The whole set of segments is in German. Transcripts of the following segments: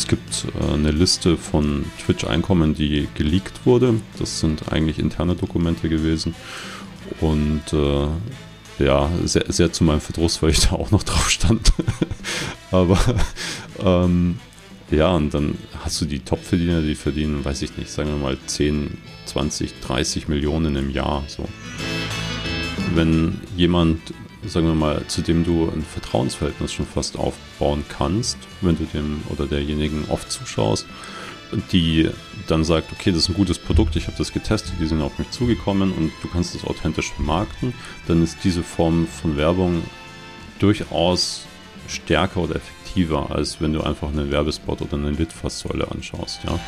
es gibt äh, eine Liste von Twitch-Einkommen, die geleakt wurde. Das sind eigentlich interne Dokumente gewesen. Und äh, ja, sehr, sehr zu meinem Verdruss, weil ich da auch noch drauf stand. Aber ähm, ja, und dann hast du die Top-Verdiener, die verdienen, weiß ich nicht, sagen wir mal 10, 20, 30 Millionen im Jahr. So. Wenn jemand, sagen wir mal, zu dem du ein Vertrauensverhältnis schon fast aufbauen kannst, wenn du dem oder derjenigen oft zuschaust, die dann sagt, okay, das ist ein gutes Produkt, ich habe das getestet, die sind auf mich zugekommen und du kannst das authentisch vermarkten, dann ist diese Form von Werbung durchaus stärker oder effektiver, als wenn du einfach einen Werbespot oder eine Litfaßsäule anschaust. Ja.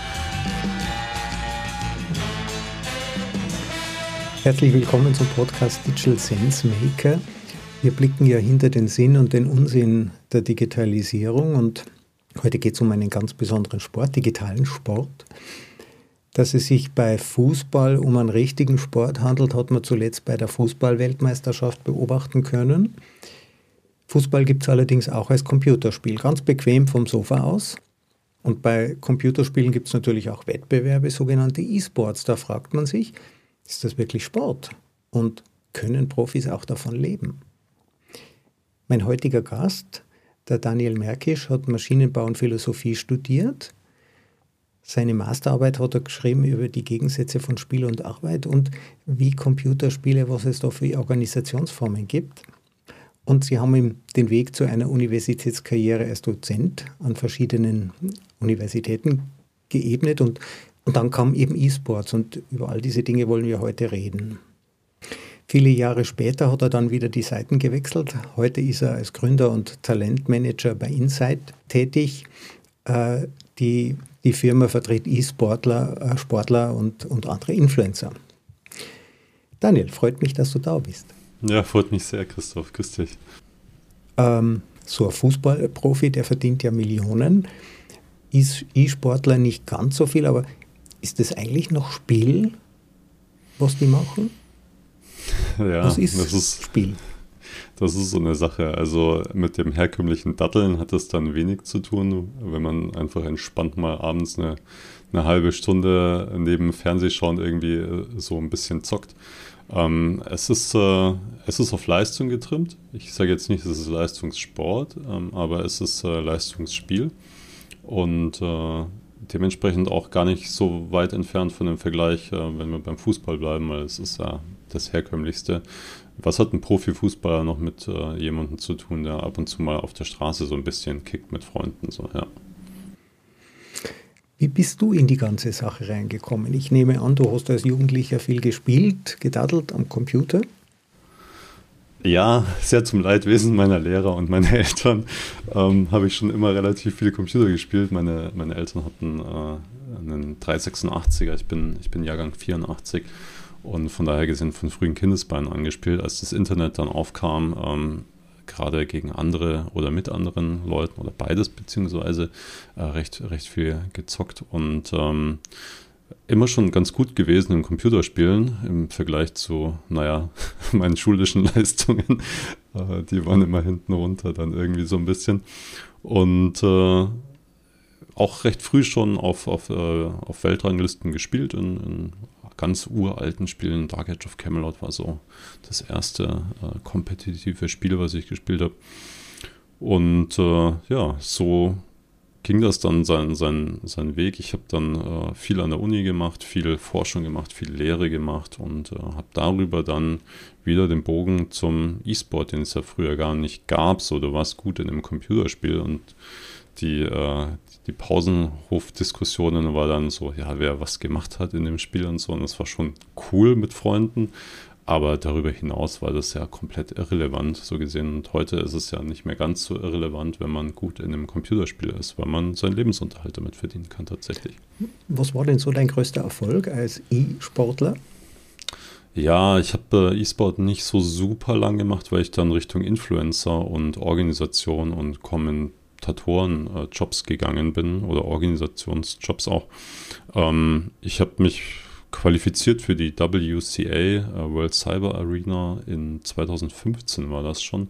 Herzlich willkommen zum Podcast Digital Sense Maker. Wir blicken ja hinter den Sinn und den Unsinn der Digitalisierung und Heute geht es um einen ganz besonderen Sport, digitalen Sport. Dass es sich bei Fußball um einen richtigen Sport handelt, hat man zuletzt bei der Fußballweltmeisterschaft beobachten können. Fußball gibt es allerdings auch als Computerspiel, ganz bequem vom Sofa aus. Und bei Computerspielen gibt es natürlich auch Wettbewerbe, sogenannte E-Sports. Da fragt man sich, ist das wirklich Sport? Und können Profis auch davon leben? Mein heutiger Gast der Daniel Merkisch hat Maschinenbau und Philosophie studiert. Seine Masterarbeit hat er geschrieben über die Gegensätze von Spiel und Arbeit und wie Computerspiele, was es da für Organisationsformen gibt. Und sie haben ihm den Weg zu einer Universitätskarriere als Dozent an verschiedenen Universitäten geebnet und, und dann kam eben E-Sports und über all diese Dinge wollen wir heute reden. Viele Jahre später hat er dann wieder die Seiten gewechselt. Heute ist er als Gründer und Talentmanager bei Insight tätig. Äh, die, die Firma vertritt E-Sportler, äh, Sportler und, und andere Influencer. Daniel, freut mich, dass du da bist. Ja, freut mich sehr, Christoph. Grüß dich. Ähm, so ein Fußballprofi, der verdient ja Millionen. Ist E-Sportler nicht ganz so viel, aber ist das eigentlich noch Spiel, was die machen? Ja, Was ist das ist, Spiel? Das ist so eine Sache. Also mit dem herkömmlichen Datteln hat das dann wenig zu tun, wenn man einfach entspannt mal abends eine, eine halbe Stunde neben Fernsehschauen irgendwie äh, so ein bisschen zockt. Ähm, es, ist, äh, es ist auf Leistung getrimmt. Ich sage jetzt nicht, es ist Leistungssport, ähm, aber es ist äh, Leistungsspiel. Und äh, dementsprechend auch gar nicht so weit entfernt von dem Vergleich, äh, wenn wir beim Fußball bleiben, weil es ist ja das Herkömmlichste. Was hat ein Profifußballer noch mit äh, jemandem zu tun, der ab und zu mal auf der Straße so ein bisschen kickt mit Freunden? So, ja. Wie bist du in die ganze Sache reingekommen? Ich nehme an, du hast als Jugendlicher viel gespielt, gedaddelt am Computer. Ja, sehr zum Leidwesen meiner Lehrer und meiner Eltern ähm, habe ich schon immer relativ viel Computer gespielt. Meine, meine Eltern hatten äh, einen 386er, ich bin, ich bin Jahrgang 84 und von daher gesehen von frühen Kindesbeinen angespielt, als das Internet dann aufkam, ähm, gerade gegen andere oder mit anderen Leuten oder beides beziehungsweise äh, recht, recht viel gezockt und ähm, immer schon ganz gut gewesen im Computerspielen im Vergleich zu, naja, meinen schulischen Leistungen. Äh, die waren immer hinten runter dann irgendwie so ein bisschen. Und äh, auch recht früh schon auf, auf, äh, auf Weltranglisten gespielt in, in ganz uralten Spielen. Dark Age of Camelot war so das erste äh, kompetitive Spiel, was ich gespielt habe. Und äh, ja, so ging das dann seinen sein, sein Weg. Ich habe dann äh, viel an der Uni gemacht, viel Forschung gemacht, viel Lehre gemacht und äh, habe darüber dann wieder den Bogen zum E-Sport, den es ja früher gar nicht gab. So, du warst gut in einem Computerspiel und die, äh, die Pausenhofdiskussionen war dann so, ja, wer was gemacht hat in dem Spiel und so. Und das war schon cool mit Freunden. Aber darüber hinaus war das ja komplett irrelevant, so gesehen. Und heute ist es ja nicht mehr ganz so irrelevant, wenn man gut in einem Computerspiel ist, weil man seinen Lebensunterhalt damit verdienen kann tatsächlich. Was war denn so dein größter Erfolg als E-Sportler? Ja, ich habe äh, E-Sport nicht so super lang gemacht, weil ich dann Richtung Influencer und Organisation und Kommentar Kommentatoren-Jobs gegangen bin oder Organisationsjobs auch. Ähm, ich habe mich qualifiziert für die WCA uh, World Cyber Arena in 2015 war das schon.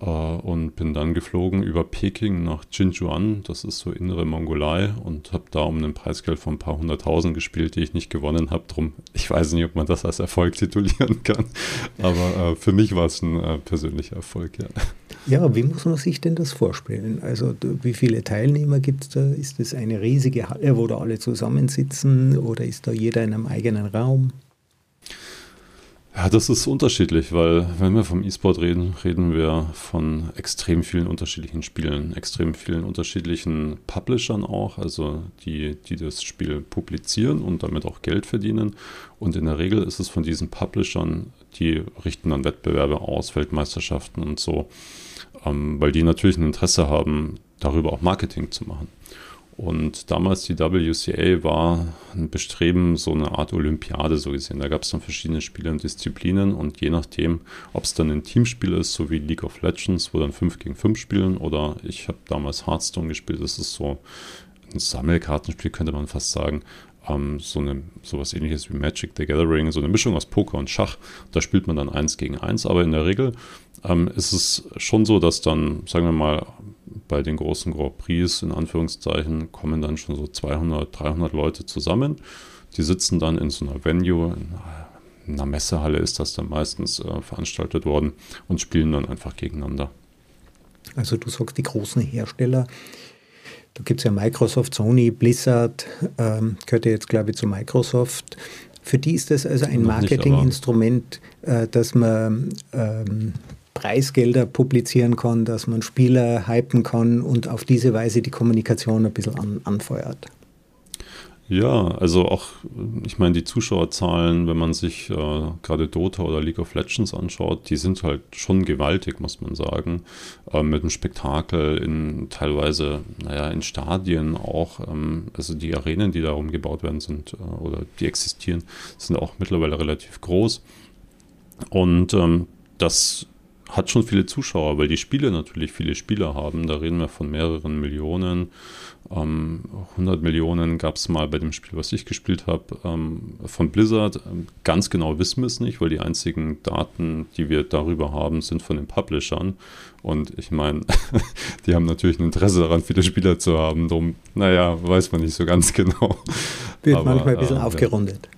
Äh, und bin dann geflogen über Peking nach Jinjuan, das ist so innere Mongolei, und habe da um ein Preisgeld von ein paar hunderttausend gespielt, die ich nicht gewonnen habe. Drum, ich weiß nicht, ob man das als Erfolg titulieren kann, aber äh, für mich war es ein äh, persönlicher Erfolg, ja. Ja, wie muss man sich denn das vorstellen? Also wie viele Teilnehmer gibt es da? Ist das eine riesige Halle, wo da alle zusammensitzen oder ist da jeder in einem eigenen Raum? Ja, das ist unterschiedlich, weil wenn wir vom E-Sport reden, reden wir von extrem vielen unterschiedlichen Spielen, extrem vielen unterschiedlichen Publishern auch, also die, die das Spiel publizieren und damit auch Geld verdienen. Und in der Regel ist es von diesen Publishern, die richten dann Wettbewerbe aus, Weltmeisterschaften und so, ähm, weil die natürlich ein Interesse haben, darüber auch Marketing zu machen. Und damals die WCA war ein Bestreben, so eine Art Olympiade so gesehen. Da gab es dann verschiedene Spiele und Disziplinen und je nachdem, ob es dann ein Teamspiel ist, so wie League of Legends, wo dann 5 gegen 5 spielen oder ich habe damals Hearthstone gespielt, das ist so ein Sammelkartenspiel, könnte man fast sagen. Ähm, so eine, sowas ähnliches wie Magic the Gathering, so eine Mischung aus Poker und Schach. Da spielt man dann 1 gegen 1, aber in der Regel ähm, ist es schon so, dass dann, sagen wir mal, bei den großen Grand Prix in Anführungszeichen kommen dann schon so 200, 300 Leute zusammen. Die sitzen dann in so einer Venue, in einer Messehalle ist das dann meistens äh, veranstaltet worden und spielen dann einfach gegeneinander. Also du sagst die großen Hersteller, da gibt es ja Microsoft, Sony, Blizzard, ähm, gehört ja jetzt glaube ich zu Microsoft. Für die ist das also ein Marketinginstrument, äh, dass man ähm, Preisgelder publizieren kann, dass man Spieler hypen kann und auf diese Weise die Kommunikation ein bisschen an, anfeuert. Ja, also auch, ich meine, die Zuschauerzahlen, wenn man sich äh, gerade Dota oder League of Legends anschaut, die sind halt schon gewaltig, muss man sagen. Äh, mit einem Spektakel in teilweise, naja, in Stadien auch. Ähm, also die Arenen, die darum gebaut werden, sind äh, oder die existieren, sind auch mittlerweile relativ groß. Und ähm, das hat schon viele Zuschauer, weil die Spiele natürlich viele Spieler haben. Da reden wir von mehreren Millionen. Ähm, 100 Millionen gab es mal bei dem Spiel, was ich gespielt habe, ähm, von Blizzard. Ähm, ganz genau wissen wir es nicht, weil die einzigen Daten, die wir darüber haben, sind von den Publishern. Und ich meine, die haben natürlich ein Interesse daran, viele Spieler zu haben. Darum, naja, weiß man nicht so ganz genau. Wird Aber, manchmal ein bisschen äh, aufgerundet.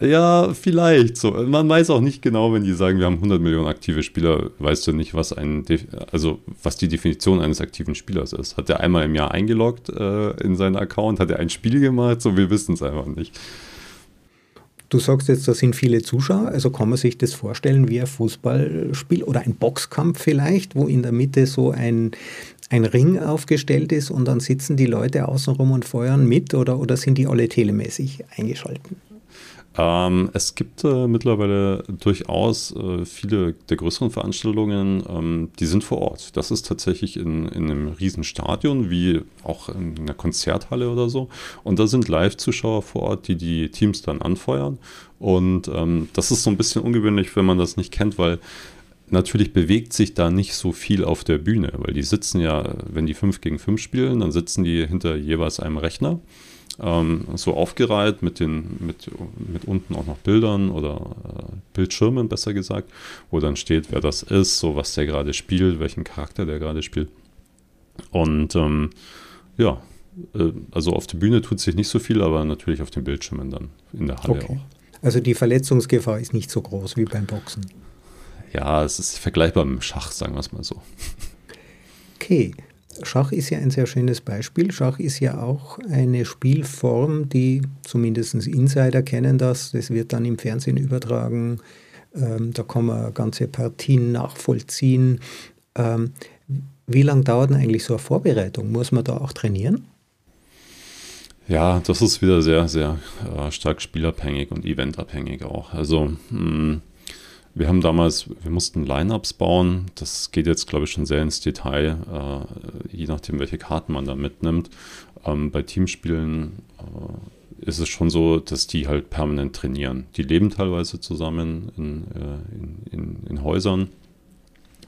Ja, vielleicht so. Man weiß auch nicht genau, wenn die sagen, wir haben 100 Millionen aktive Spieler, weißt du nicht, was ein, also was die Definition eines aktiven Spielers ist. Hat er einmal im Jahr eingeloggt äh, in seinen Account, hat er ein Spiel gemacht, so wir wissen es einfach nicht. Du sagst jetzt, da sind viele Zuschauer, also kann man sich das vorstellen wie ein Fußballspiel oder ein Boxkampf vielleicht, wo in der Mitte so ein, ein Ring aufgestellt ist und dann sitzen die Leute außenrum und feuern mit oder, oder sind die alle telemäßig eingeschalten? Ähm, es gibt äh, mittlerweile durchaus äh, viele der größeren Veranstaltungen, ähm, die sind vor Ort. Das ist tatsächlich in, in einem riesen Stadion, wie auch in einer Konzerthalle oder so. Und da sind Live-Zuschauer vor Ort, die die Teams dann anfeuern. Und ähm, das ist so ein bisschen ungewöhnlich, wenn man das nicht kennt, weil natürlich bewegt sich da nicht so viel auf der Bühne, weil die sitzen ja, wenn die 5 gegen 5 spielen, dann sitzen die hinter jeweils einem Rechner ähm, so aufgereiht mit, den, mit, mit unten auch noch Bildern oder äh, Bildschirmen, besser gesagt, wo dann steht, wer das ist, so was der gerade spielt, welchen Charakter der gerade spielt. Und ähm, ja, äh, also auf der Bühne tut sich nicht so viel, aber natürlich auf den Bildschirmen dann in der Halle okay. auch. Also die Verletzungsgefahr ist nicht so groß wie beim Boxen. Ja, es ist vergleichbar mit dem Schach, sagen wir es mal so. Okay, Schach ist ja ein sehr schönes Beispiel. Schach ist ja auch eine Spielform, die zumindest Insider kennen das. Das wird dann im Fernsehen übertragen. Ähm, da kann man ganze Partien nachvollziehen. Ähm, wie lange dauert denn eigentlich so eine Vorbereitung? Muss man da auch trainieren? Ja, das ist wieder sehr, sehr äh, stark spielabhängig und eventabhängig auch. Also mh, hm, wir haben damals, wir mussten Lineups bauen. Das geht jetzt, glaube ich, schon sehr ins Detail, äh, je nachdem, welche Karten man da mitnimmt. Ähm, bei Teamspielen äh, ist es schon so, dass die halt permanent trainieren. Die leben teilweise zusammen in, äh, in, in, in Häusern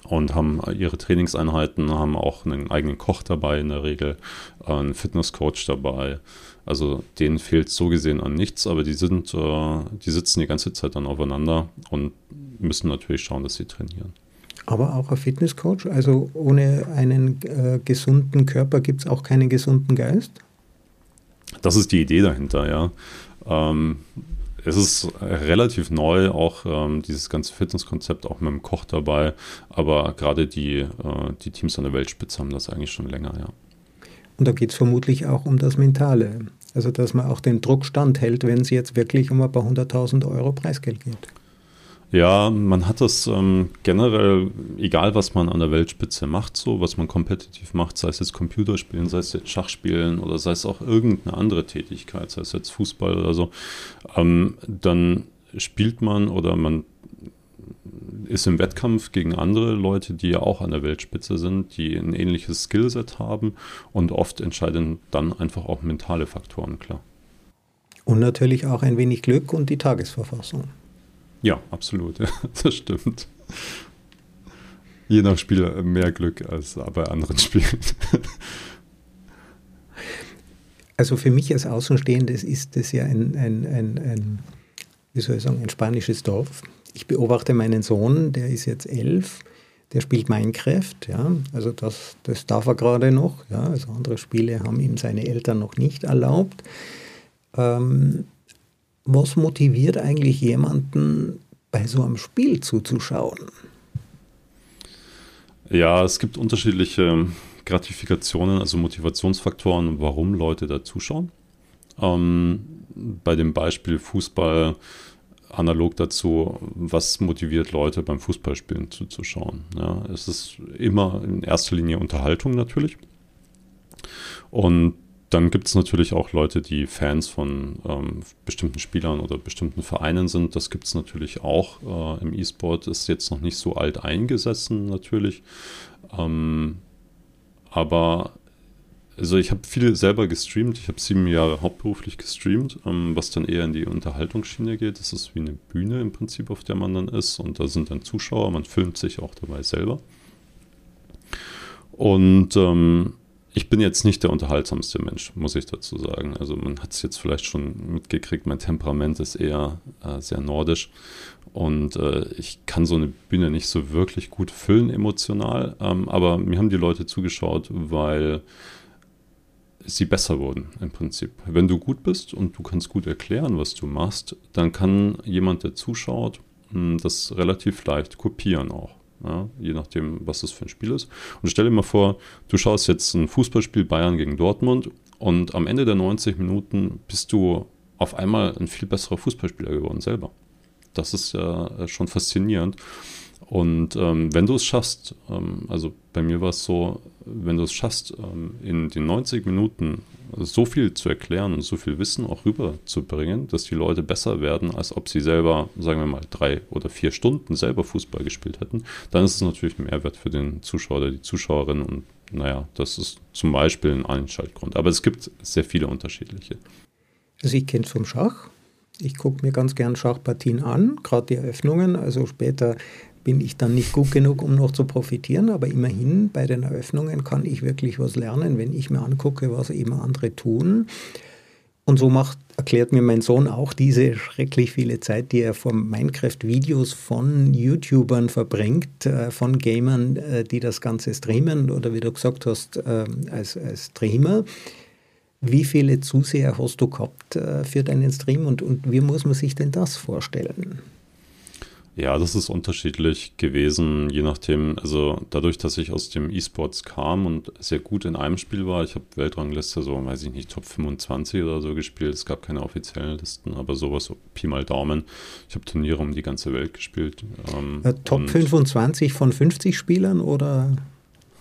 und haben ihre Trainingseinheiten, haben auch einen eigenen Koch dabei in der Regel, einen Fitnesscoach dabei. Also denen fehlt so gesehen an nichts, aber die sind, äh, die sitzen die ganze Zeit dann aufeinander und müssen natürlich schauen, dass sie trainieren. Aber auch ein Fitnesscoach, also ohne einen äh, gesunden Körper gibt es auch keinen gesunden Geist? Das ist die Idee dahinter, ja. Ähm, es ist relativ neu, auch ähm, dieses ganze Fitnesskonzept, auch mit dem Koch dabei. Aber gerade die, äh, die Teams an der Weltspitze haben das eigentlich schon länger, ja. Und da geht es vermutlich auch um das Mentale. Also, dass man auch den Druck standhält, wenn es jetzt wirklich um ein paar hunderttausend Euro Preisgeld geht. Ja, man hat das ähm, generell, egal was man an der Weltspitze macht, so, was man kompetitiv macht, sei es jetzt Computerspielen, sei es jetzt Schachspielen oder sei es auch irgendeine andere Tätigkeit, sei es jetzt Fußball oder so, ähm, dann spielt man oder man ist im Wettkampf gegen andere Leute, die ja auch an der Weltspitze sind, die ein ähnliches Skillset haben und oft entscheiden dann einfach auch mentale Faktoren, klar. Und natürlich auch ein wenig Glück und die Tagesverfassung. Ja, absolut. das stimmt. Je nach Spiel mehr Glück als bei anderen Spielen. Also für mich als Außenstehendes ist das ja ein, ein, ein, ein, wie soll ich sagen, ein spanisches Dorf. Ich beobachte meinen Sohn, der ist jetzt elf, der spielt Minecraft, ja, also das, das darf er gerade noch, ja, also andere Spiele haben ihm seine Eltern noch nicht erlaubt. Ähm, was motiviert eigentlich jemanden, bei so einem Spiel zuzuschauen? Ja, es gibt unterschiedliche Gratifikationen, also Motivationsfaktoren, warum Leute da zuschauen. Ähm, bei dem Beispiel Fußball analog dazu, was motiviert Leute beim Fußballspielen zuzuschauen. Ja, es ist immer in erster Linie Unterhaltung natürlich. Und dann gibt es natürlich auch Leute, die Fans von ähm, bestimmten Spielern oder bestimmten Vereinen sind. Das gibt es natürlich auch. Äh, Im E-Sport ist jetzt noch nicht so alt eingesessen, natürlich. Ähm, aber also ich habe viel selber gestreamt. Ich habe sieben Jahre hauptberuflich gestreamt, ähm, was dann eher in die Unterhaltungsschiene geht. Das ist wie eine Bühne im Prinzip, auf der man dann ist. Und da sind dann Zuschauer. Man filmt sich auch dabei selber. Und ähm, ich bin jetzt nicht der unterhaltsamste Mensch, muss ich dazu sagen. Also man hat es jetzt vielleicht schon mitgekriegt, mein Temperament ist eher äh, sehr nordisch und äh, ich kann so eine Bühne nicht so wirklich gut füllen emotional, ähm, aber mir haben die Leute zugeschaut, weil sie besser wurden im Prinzip. Wenn du gut bist und du kannst gut erklären, was du machst, dann kann jemand, der zuschaut, hm, das relativ leicht kopieren auch ja, je nachdem, was das für ein Spiel ist. Und stell dir mal vor, du schaust jetzt ein Fußballspiel Bayern gegen Dortmund und am Ende der 90 Minuten bist du auf einmal ein viel besserer Fußballspieler geworden selber. Das ist ja schon faszinierend. Und ähm, wenn du es schaffst, ähm, also bei mir war es so, wenn du es schaffst, ähm, in den 90 Minuten so viel zu erklären und so viel Wissen auch rüberzubringen, dass die Leute besser werden, als ob sie selber, sagen wir mal, drei oder vier Stunden selber Fußball gespielt hätten, dann ist es natürlich ein Mehrwert für den Zuschauer oder die Zuschauerin und naja, das ist zum Beispiel ein Einschaltgrund. Aber es gibt sehr viele unterschiedliche. Also ich kenne es vom Schach. Ich gucke mir ganz gern Schachpartien an, gerade die Eröffnungen. Also später bin ich dann nicht gut genug, um noch zu profitieren, aber immerhin bei den Eröffnungen kann ich wirklich was lernen, wenn ich mir angucke, was eben andere tun. Und so macht, erklärt mir mein Sohn auch diese schrecklich viele Zeit, die er vor Minecraft-Videos von YouTubern verbringt, äh, von Gamern, äh, die das Ganze streamen oder wie du gesagt hast, äh, als, als Streamer. Wie viele Zuseher hast du gehabt für deinen Stream und, und wie muss man sich denn das vorstellen? Ja, das ist unterschiedlich gewesen, je nachdem. Also dadurch, dass ich aus dem E-Sports kam und sehr gut in einem Spiel war, ich habe Weltrangliste so, weiß ich nicht, Top 25 oder so gespielt. Es gab keine offiziellen Listen, aber sowas, so Pi mal Daumen. Ich habe Turniere um die ganze Welt gespielt. Ähm, Top 25 von 50 Spielern oder?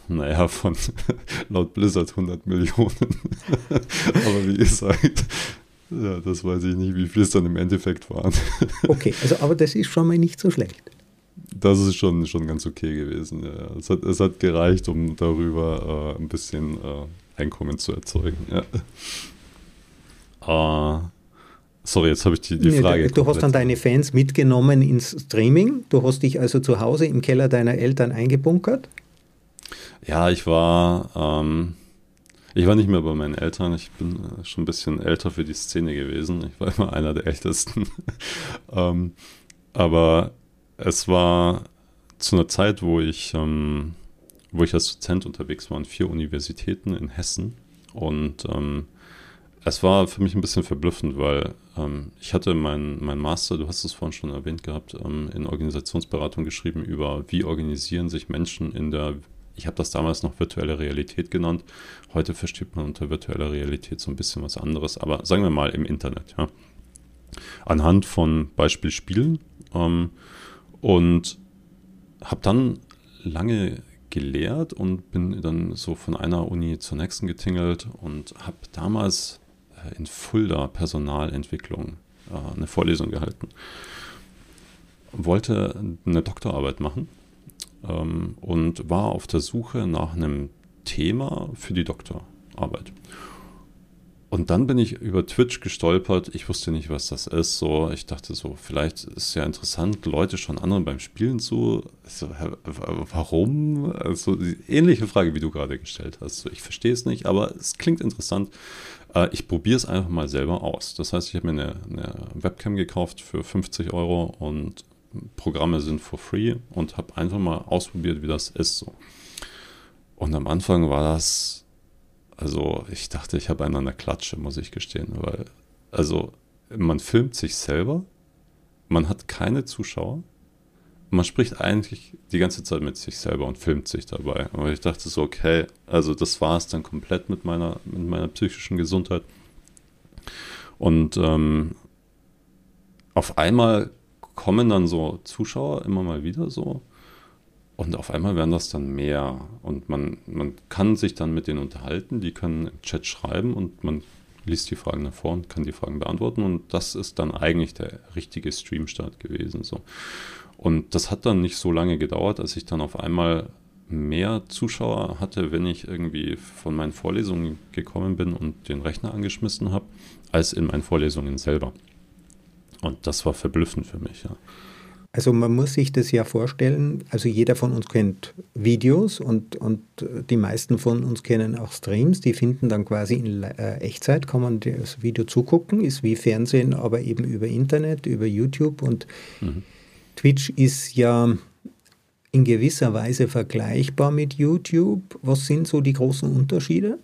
Naja, von laut Blizzard 100 Millionen. aber wie gesagt, ja, das weiß ich nicht, wie viel es dann im Endeffekt waren. okay, also aber das ist schon mal nicht so schlecht. Das ist schon, schon ganz okay gewesen. Ja. Es, hat, es hat gereicht, um darüber äh, ein bisschen äh, Einkommen zu erzeugen. Ja. Äh, Sorry, jetzt habe ich die, die nee, Frage. Du, du hast dann deine Fans mitgenommen ins Streaming. Du hast dich also zu Hause im Keller deiner Eltern eingebunkert? Ja, ich war, ähm, ich war nicht mehr bei meinen Eltern. Ich bin äh, schon ein bisschen älter für die Szene gewesen. Ich war immer einer der Ältesten. ähm, aber es war zu einer Zeit, wo ich, ähm, wo ich als Dozent unterwegs war an vier Universitäten in Hessen. Und ähm, es war für mich ein bisschen verblüffend, weil ähm, ich hatte meinen mein Master, du hast es vorhin schon erwähnt gehabt, ähm, in Organisationsberatung geschrieben über, wie organisieren sich Menschen in der, ich habe das damals noch virtuelle Realität genannt. Heute versteht man unter virtueller Realität so ein bisschen was anderes, aber sagen wir mal im Internet, ja. Anhand von Beispielspielen ähm, und habe dann lange gelehrt und bin dann so von einer Uni zur nächsten getingelt und habe damals äh, in Fulda Personalentwicklung äh, eine Vorlesung gehalten. Wollte eine Doktorarbeit machen ähm, und war auf der Suche nach einem Thema für die Doktorarbeit. Und dann bin ich über Twitch gestolpert. Ich wusste nicht, was das ist. So, ich dachte so, vielleicht ist es ja interessant, Leute schon anderen beim Spielen zu. So, warum? Also ähnliche Frage, wie du gerade gestellt hast. So, ich verstehe es nicht, aber es klingt interessant. Äh, ich probiere es einfach mal selber aus. Das heißt, ich habe mir eine, eine, Webcam gekauft für 50 Euro und Programme sind for free und habe einfach mal ausprobiert, wie das ist. So. Und am Anfang war das, also ich dachte, ich habe einen an der Klatsche, muss ich gestehen, weil, also man filmt sich selber, man hat keine Zuschauer, man spricht eigentlich die ganze Zeit mit sich selber und filmt sich dabei. Aber ich dachte so, okay, also das war es dann komplett mit meiner, mit meiner psychischen Gesundheit. Und ähm, auf einmal kommen dann so Zuschauer immer mal wieder so. Und auf einmal werden das dann mehr. Und man, man kann sich dann mit denen unterhalten, die können im Chat schreiben und man liest die Fragen davor und kann die Fragen beantworten. Und das ist dann eigentlich der richtige Streamstart gewesen. So. Und das hat dann nicht so lange gedauert, als ich dann auf einmal mehr Zuschauer hatte, wenn ich irgendwie von meinen Vorlesungen gekommen bin und den Rechner angeschmissen habe, als in meinen Vorlesungen selber. Und das war verblüffend für mich, ja. Also man muss sich das ja vorstellen, also jeder von uns kennt Videos und, und die meisten von uns kennen auch Streams, die finden dann quasi in äh, Echtzeit, kann man das Video zugucken, ist wie Fernsehen, aber eben über Internet, über YouTube und mhm. Twitch ist ja in gewisser Weise vergleichbar mit YouTube. Was sind so die großen Unterschiede?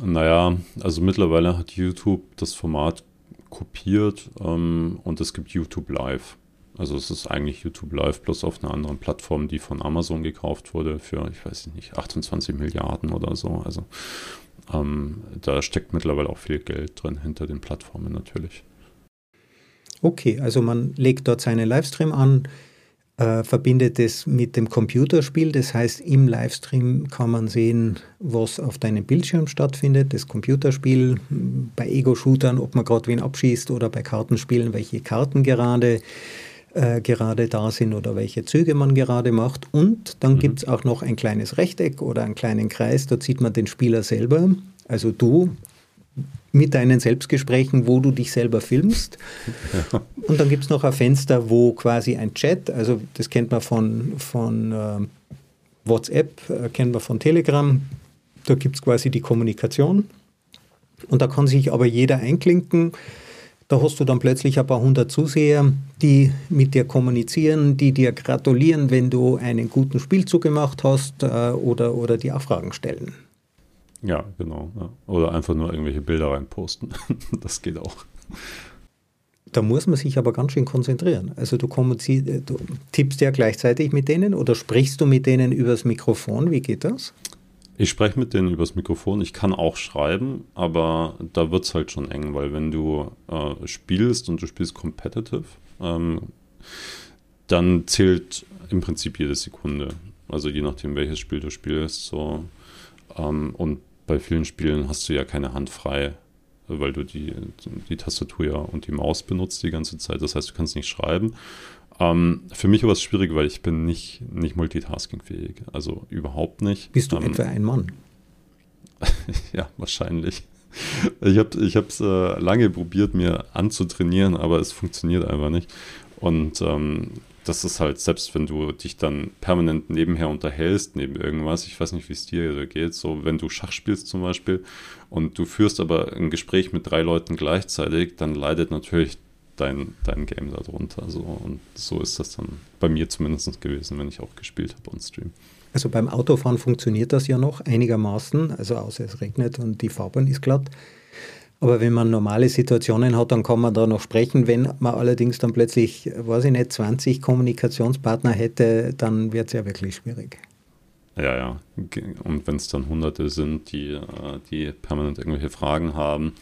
Naja, also mittlerweile hat YouTube das Format kopiert ähm, und es gibt YouTube Live. Also es ist eigentlich YouTube Live bloß auf einer anderen Plattform, die von Amazon gekauft wurde für, ich weiß nicht, 28 Milliarden oder so. Also ähm, da steckt mittlerweile auch viel Geld drin hinter den Plattformen natürlich. Okay, also man legt dort seinen Livestream an, äh, verbindet es mit dem Computerspiel. Das heißt, im Livestream kann man sehen, was auf deinem Bildschirm stattfindet. Das Computerspiel bei Ego-Shootern, ob man gerade wen abschießt oder bei Kartenspielen, welche Karten gerade, äh, gerade da sind oder welche Züge man gerade macht. Und dann mhm. gibt es auch noch ein kleines Rechteck oder einen kleinen Kreis. Dort sieht man den Spieler selber. Also du mit deinen Selbstgesprächen, wo du dich selber filmst. Ja. Und dann gibt es noch ein Fenster, wo quasi ein Chat, also das kennt man von, von äh, WhatsApp, äh, kennt man von Telegram, da gibt es quasi die Kommunikation. Und da kann sich aber jeder einklinken. Da hast du dann plötzlich ein paar hundert Zuseher, die mit dir kommunizieren, die dir gratulieren, wenn du einen guten Spielzug gemacht hast äh, oder, oder die auch Fragen stellen. Ja, genau. Ja. Oder einfach nur irgendwelche Bilder reinposten. das geht auch. Da muss man sich aber ganz schön konzentrieren. Also du, äh, du tippst ja gleichzeitig mit denen oder sprichst du mit denen übers Mikrofon? Wie geht das? Ich spreche mit denen übers Mikrofon. Ich kann auch schreiben, aber da wird es halt schon eng, weil wenn du äh, spielst und du spielst competitive, ähm, dann zählt im Prinzip jede Sekunde. Also je nachdem, welches Spiel du spielst. So. Ähm, und bei vielen Spielen hast du ja keine Hand frei, weil du die, die Tastatur ja und die Maus benutzt die ganze Zeit. Das heißt, du kannst nicht schreiben. Ähm, für mich war es schwierig, weil ich bin nicht, nicht multitaskingfähig. Also überhaupt nicht. Bist du ähm, etwa ein Mann? ja, wahrscheinlich. ich habe es ich äh, lange probiert, mir anzutrainieren, aber es funktioniert einfach nicht. Und ähm, das ist halt, selbst wenn du dich dann permanent nebenher unterhältst, neben irgendwas, ich weiß nicht, wie es dir geht, so wenn du Schach spielst zum Beispiel und du führst aber ein Gespräch mit drei Leuten gleichzeitig, dann leidet natürlich dein, dein Game darunter. So. Und so ist das dann bei mir zumindest gewesen, wenn ich auch gespielt habe on Stream. Also beim Autofahren funktioniert das ja noch einigermaßen, also außer es regnet und die Fahrbahn ist glatt. Aber wenn man normale Situationen hat, dann kann man da noch sprechen. Wenn man allerdings dann plötzlich, weiß ich nicht, 20 Kommunikationspartner hätte, dann wird es ja wirklich schwierig. Ja, ja. Und wenn es dann Hunderte sind, die, äh, die permanent irgendwelche Fragen haben,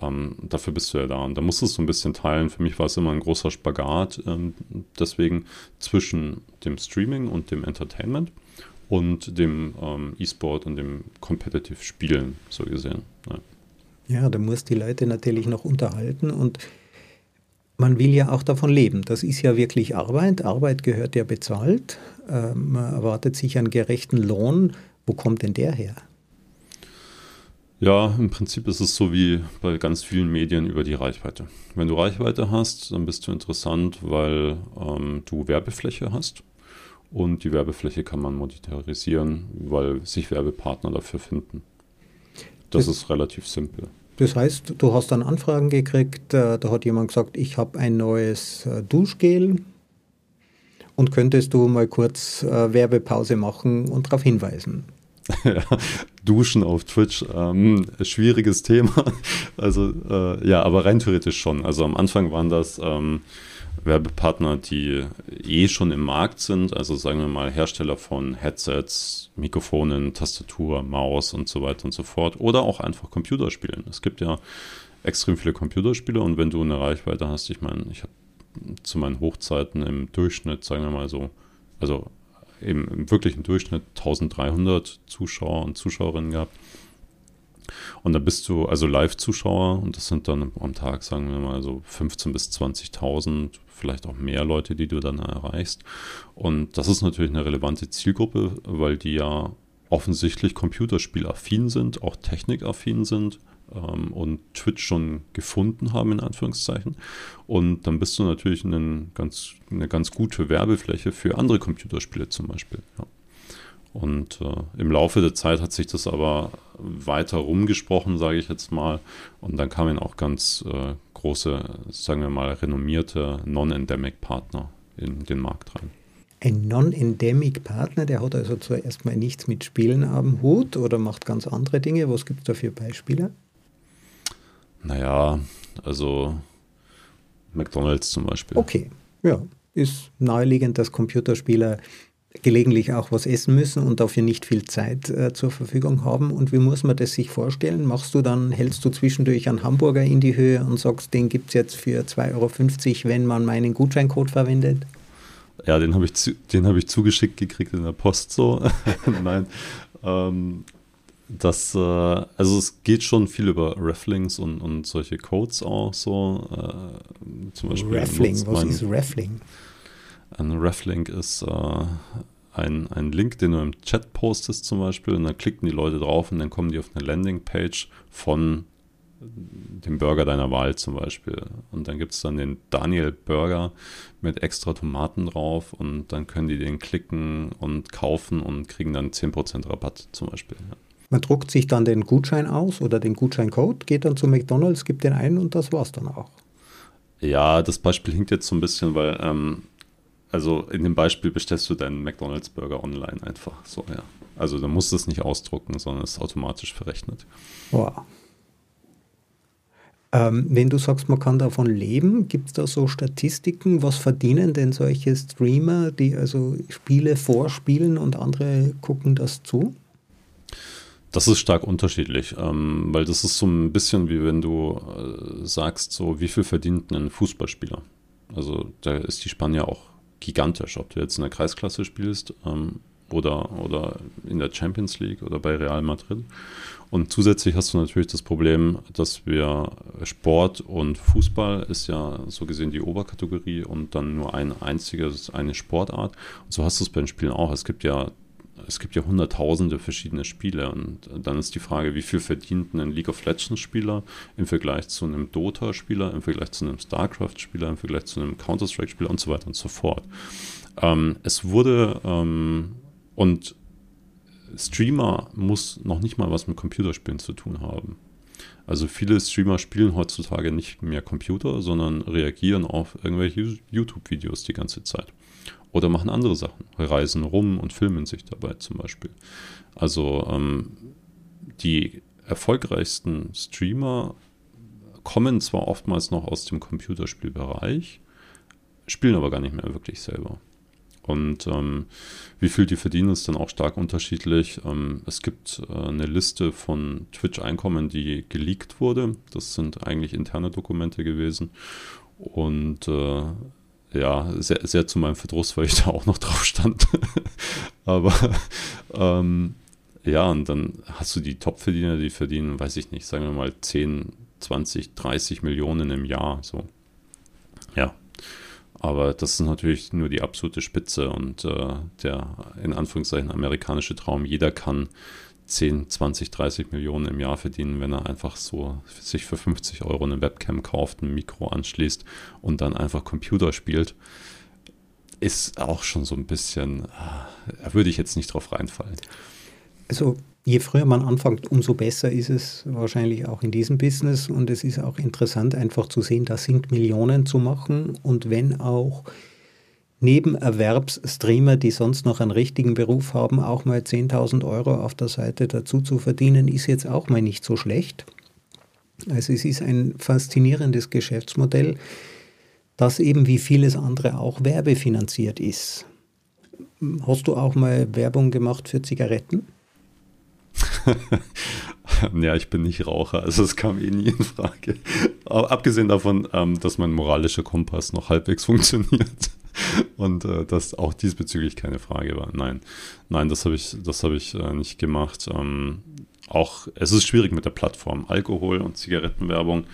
ähm, dafür bist du ja da. Und da musst du es so ein bisschen teilen. Für mich war es immer ein großer Spagat, ähm, deswegen zwischen dem Streaming und dem Entertainment und dem ähm, E-Sport und dem Competitive Spielen, so gesehen. Ja. Ja, da muss die Leute natürlich noch unterhalten und man will ja auch davon leben. Das ist ja wirklich Arbeit. Arbeit gehört ja bezahlt. Äh, man erwartet sich einen gerechten Lohn. Wo kommt denn der her? Ja, im Prinzip ist es so wie bei ganz vielen Medien über die Reichweite. Wenn du Reichweite hast, dann bist du interessant, weil ähm, du Werbefläche hast. Und die Werbefläche kann man monetarisieren, weil sich Werbepartner dafür finden. Das, das ist relativ simpel. Das heißt, du hast dann Anfragen gekriegt, äh, da hat jemand gesagt, ich habe ein neues äh, Duschgel und könntest du mal kurz äh, Werbepause machen und darauf hinweisen. Duschen auf Twitch, ähm, schwieriges Thema. Also äh, ja, aber rein theoretisch schon. Also am Anfang waren das ähm, Werbepartner, die eh schon im Markt sind, also sagen wir mal Hersteller von Headsets, Mikrofonen, Tastatur, Maus und so weiter und so fort. Oder auch einfach Computerspielen. Es gibt ja extrem viele Computerspiele und wenn du eine Reichweite hast, ich meine, ich habe zu meinen Hochzeiten im Durchschnitt, sagen wir mal so, also im, im wirklichen Durchschnitt 1300 Zuschauer und Zuschauerinnen gehabt. Und da bist du also Live-Zuschauer und das sind dann am Tag, sagen wir mal, so 15.000 bis 20.000, vielleicht auch mehr Leute, die du dann erreichst. Und das ist natürlich eine relevante Zielgruppe, weil die ja offensichtlich computerspielaffin sind, auch technikaffin sind ähm, und Twitch schon gefunden haben, in Anführungszeichen. Und dann bist du natürlich eine ganz, eine ganz gute Werbefläche für andere Computerspiele zum Beispiel. Ja. Und äh, im Laufe der Zeit hat sich das aber weiter rumgesprochen, sage ich jetzt mal. Und dann kamen auch ganz äh, große, sagen wir mal, renommierte Non-Endemic-Partner in den Markt rein. Ein Non-Endemic-Partner, der hat also zuerst mal nichts mit Spielen am Hut oder macht ganz andere Dinge. Was gibt es da für Beispiele? Naja, also McDonalds zum Beispiel. Okay, ja. Ist naheliegend, dass Computerspieler gelegentlich auch was essen müssen und dafür nicht viel Zeit äh, zur Verfügung haben. Und wie muss man das sich vorstellen? Machst du dann, hältst du zwischendurch einen Hamburger in die Höhe und sagst, den gibt es jetzt für 2,50 Euro, wenn man meinen Gutscheincode verwendet? Ja, den habe ich, zu, hab ich zugeschickt gekriegt in der Post so. Nein. Ähm, das, äh, also es geht schon viel über Rafflings und, und solche Codes auch so. Äh, zum Beispiel Raffling, was ist Raffling? Ein Reflink ist äh, ein, ein Link, den du im Chat postest zum Beispiel und dann klicken die Leute drauf und dann kommen die auf eine Landingpage von dem Burger deiner Wahl zum Beispiel. Und dann gibt es dann den Daniel Burger mit extra Tomaten drauf und dann können die den klicken und kaufen und kriegen dann 10% Rabatt zum Beispiel. Ja. Man druckt sich dann den Gutschein aus oder den Gutscheincode, geht dann zu McDonalds, gibt den ein und das war's dann auch. Ja, das Beispiel hinkt jetzt so ein bisschen, weil ähm, also in dem Beispiel bestellst du deinen McDonalds Burger online einfach. So, ja. Also da musst du es nicht ausdrucken, sondern es ist automatisch verrechnet. Wow. Ähm, wenn du sagst, man kann davon leben, gibt es da so Statistiken? Was verdienen denn solche Streamer, die also Spiele vorspielen und andere gucken das zu? Das ist stark unterschiedlich, ähm, weil das ist so ein bisschen wie wenn du äh, sagst, so wie viel verdient ein Fußballspieler? Also da ist die Spanne auch gigantisch, ob du jetzt in der Kreisklasse spielst ähm, oder, oder in der Champions League oder bei Real Madrid. Und zusätzlich hast du natürlich das Problem, dass wir Sport und Fußball ist ja so gesehen die Oberkategorie und dann nur ein einziges, eine Sportart. Und so hast du es bei den Spielen auch. Es gibt ja es gibt ja hunderttausende verschiedene Spiele und dann ist die Frage, wie viel verdient ein League of Legends Spieler im Vergleich zu einem Dota Spieler, im Vergleich zu einem StarCraft Spieler, im Vergleich zu einem Counter-Strike Spieler und so weiter und so fort. Ähm, es wurde ähm, und Streamer muss noch nicht mal was mit Computerspielen zu tun haben. Also viele Streamer spielen heutzutage nicht mehr Computer, sondern reagieren auf irgendwelche YouTube-Videos die ganze Zeit. Oder machen andere Sachen, reisen rum und filmen sich dabei zum Beispiel. Also ähm, die erfolgreichsten Streamer kommen zwar oftmals noch aus dem Computerspielbereich, spielen aber gar nicht mehr wirklich selber. Und ähm, wie viel die verdienen, ist dann auch stark unterschiedlich. Ähm, es gibt äh, eine Liste von Twitch-Einkommen, die geleakt wurde. Das sind eigentlich interne Dokumente gewesen. Und äh, ja, sehr, sehr zu meinem Verdruss, weil ich da auch noch drauf stand. Aber ähm, ja, und dann hast du die Top-Verdiener, die verdienen, weiß ich nicht, sagen wir mal 10, 20, 30 Millionen im Jahr. So. Ja. Aber das ist natürlich nur die absolute Spitze und äh, der in Anführungszeichen amerikanische Traum. Jeder kann 10, 20, 30 Millionen im Jahr verdienen, wenn er einfach so sich für 50 Euro eine Webcam kauft, ein Mikro anschließt und dann einfach Computer spielt. Ist auch schon so ein bisschen, äh, da würde ich jetzt nicht drauf reinfallen. Also je früher man anfängt, umso besser ist es wahrscheinlich auch in diesem Business. Und es ist auch interessant, einfach zu sehen, da sind Millionen zu machen. Und wenn auch Nebenerwerbsstreamer, die sonst noch einen richtigen Beruf haben, auch mal 10.000 Euro auf der Seite dazu zu verdienen, ist jetzt auch mal nicht so schlecht. Also es ist ein faszinierendes Geschäftsmodell, das eben wie vieles andere auch werbefinanziert ist. Hast du auch mal Werbung gemacht für Zigaretten? ja, ich bin nicht Raucher, also es kam eh nie in Frage. Aber abgesehen davon, ähm, dass mein moralischer Kompass noch halbwegs funktioniert und äh, das auch diesbezüglich keine Frage war. Nein, nein, das habe ich, das habe ich äh, nicht gemacht. Ähm, auch es ist schwierig mit der Plattform Alkohol und Zigarettenwerbung.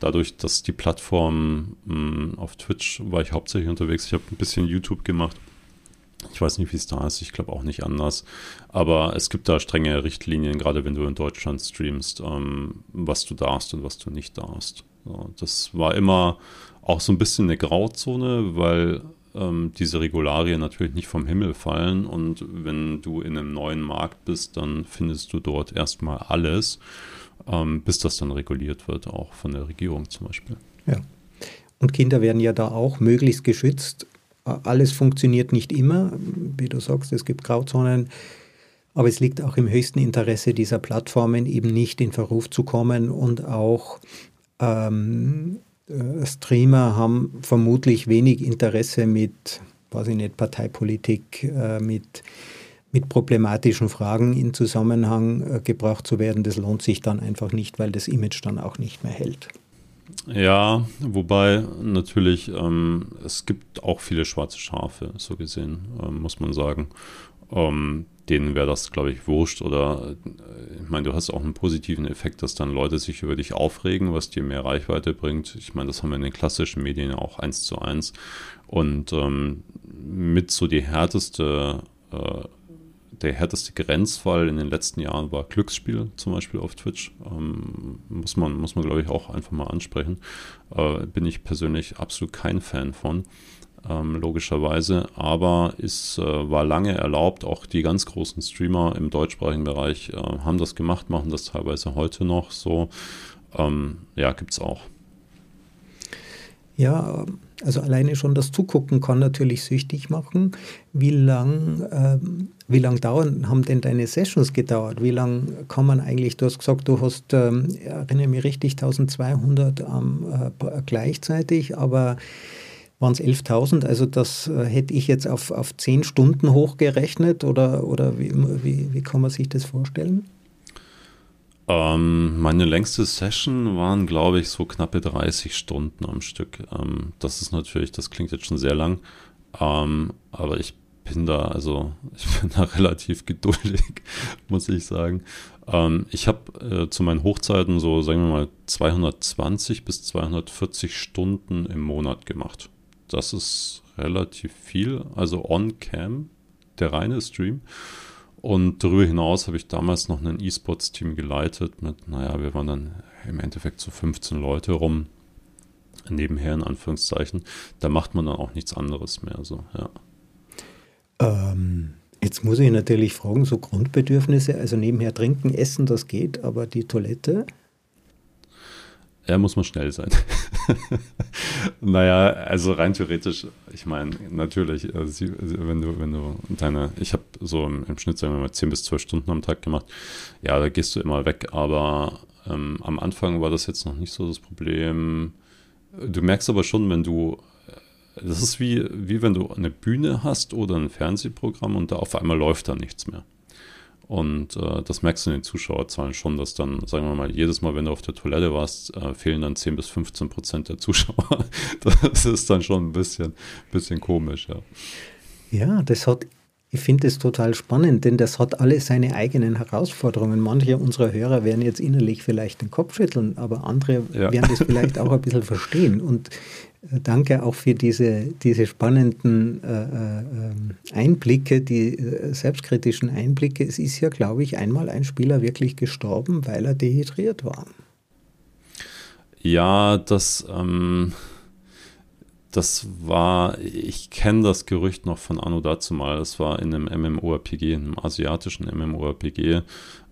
Dadurch, dass die Plattform mh, mm, auf Twitch war ich hauptsächlich unterwegs. Ich habe ein bisschen YouTube gemacht. Ich weiß nicht, wie es da ist. Ich glaube auch nicht anders. Aber es gibt da strenge Richtlinien, gerade wenn du in Deutschland streamst, ähm, was du darfst und was du nicht darfst. So, das war immer auch so ein bisschen eine Grauzone, weil ähm, diese Regularien natürlich nicht vom Himmel fallen und wenn du in einem neuen Markt bist, dann findest du dort erstmal alles, ähm, bis das dann reguliert wird, auch von der Regierung zum Beispiel. Ja. Und Kinder werden ja da auch möglichst geschützt. Alles funktioniert nicht immer, wie du sagst, es gibt Grauzonen. Aber es liegt auch im höchsten Interesse dieser Plattformen, eben nicht in Verruf zu kommen und auch ähm, äh, Streamer haben vermutlich wenig Interesse mit, weiß ich nicht, Parteipolitik, äh, mit, mit problematischen Fragen in Zusammenhang äh, gebracht zu werden. Das lohnt sich dann einfach nicht, weil das Image dann auch nicht mehr hält. Ja, wobei natürlich ähm, es gibt auch viele schwarze Schafe, so gesehen, ähm, muss man sagen. Ähm, denen wäre das, glaube ich, wurscht. Oder äh, ich meine, du hast auch einen positiven Effekt, dass dann Leute sich über dich aufregen, was dir mehr Reichweite bringt. Ich meine, das haben wir in den klassischen Medien auch eins zu eins. Und ähm, mit so die härteste, äh, der härteste Grenzfall in den letzten Jahren war Glücksspiel, zum Beispiel auf Twitch. Ähm, muss man, muss man, glaube ich, auch einfach mal ansprechen. Äh, bin ich persönlich absolut kein Fan von ähm, logischerweise, aber es äh, war lange erlaubt. Auch die ganz großen Streamer im deutschsprachigen Bereich äh, haben das gemacht, machen das teilweise heute noch so. Ähm, ja, gibt es auch. Ja, also alleine schon das Zugucken kann natürlich süchtig machen. Wie lang, ähm, wie lang dauern, haben denn deine Sessions gedauert? Wie lang kann man eigentlich, du hast gesagt, du hast, ähm, erinnere mich richtig, 1200 ähm, äh, gleichzeitig, aber waren es 11.000. Also das äh, hätte ich jetzt auf, auf 10 Stunden hochgerechnet oder, oder wie, wie, wie kann man sich das vorstellen? Ähm, meine längste Session waren, glaube ich, so knappe 30 Stunden am Stück. Ähm, das ist natürlich, das klingt jetzt schon sehr lang, ähm, aber ich bin da, also ich bin da relativ geduldig, muss ich sagen. Ähm, ich habe äh, zu meinen Hochzeiten so, sagen wir mal, 220 bis 240 Stunden im Monat gemacht das ist relativ viel. Also on-cam, der reine Stream. Und darüber hinaus habe ich damals noch ein E-Sports-Team geleitet mit, naja, wir waren dann im Endeffekt so 15 Leute rum, nebenher in Anführungszeichen. Da macht man dann auch nichts anderes mehr. So, ja. Ähm, jetzt muss ich natürlich fragen, so Grundbedürfnisse, also nebenher trinken, essen, das geht, aber die Toilette? Ja, muss man schnell sein. naja, also rein theoretisch, ich meine, natürlich, also wenn du, wenn du deine, ich habe so im, im, Schnitt, sagen wir mal, 10 bis 12 Stunden am Tag gemacht, ja, da gehst du immer weg, aber ähm, am Anfang war das jetzt noch nicht so das Problem. Du merkst aber schon, wenn du, das ist wie, wie wenn du eine Bühne hast oder ein Fernsehprogramm und da auf einmal läuft da nichts mehr. Und äh, das merkst du in den Zuschauerzahlen schon, dass dann, sagen wir mal, jedes Mal, wenn du auf der Toilette warst, äh, fehlen dann 10 bis 15 Prozent der Zuschauer. das ist dann schon ein bisschen, bisschen komisch, ja. Ja, das hat, ich finde es total spannend, denn das hat alle seine eigenen Herausforderungen. Manche unserer Hörer werden jetzt innerlich vielleicht den Kopf schütteln, aber andere ja. werden das vielleicht auch ein bisschen verstehen. Und Danke auch für diese, diese spannenden äh, äh, Einblicke, die äh, selbstkritischen Einblicke. Es ist ja, glaube ich, einmal ein Spieler wirklich gestorben, weil er dehydriert war. Ja, das, ähm, das war, ich kenne das Gerücht noch von Anno dazu mal. Das war in einem MMORPG, in einem asiatischen MMORPG, äh,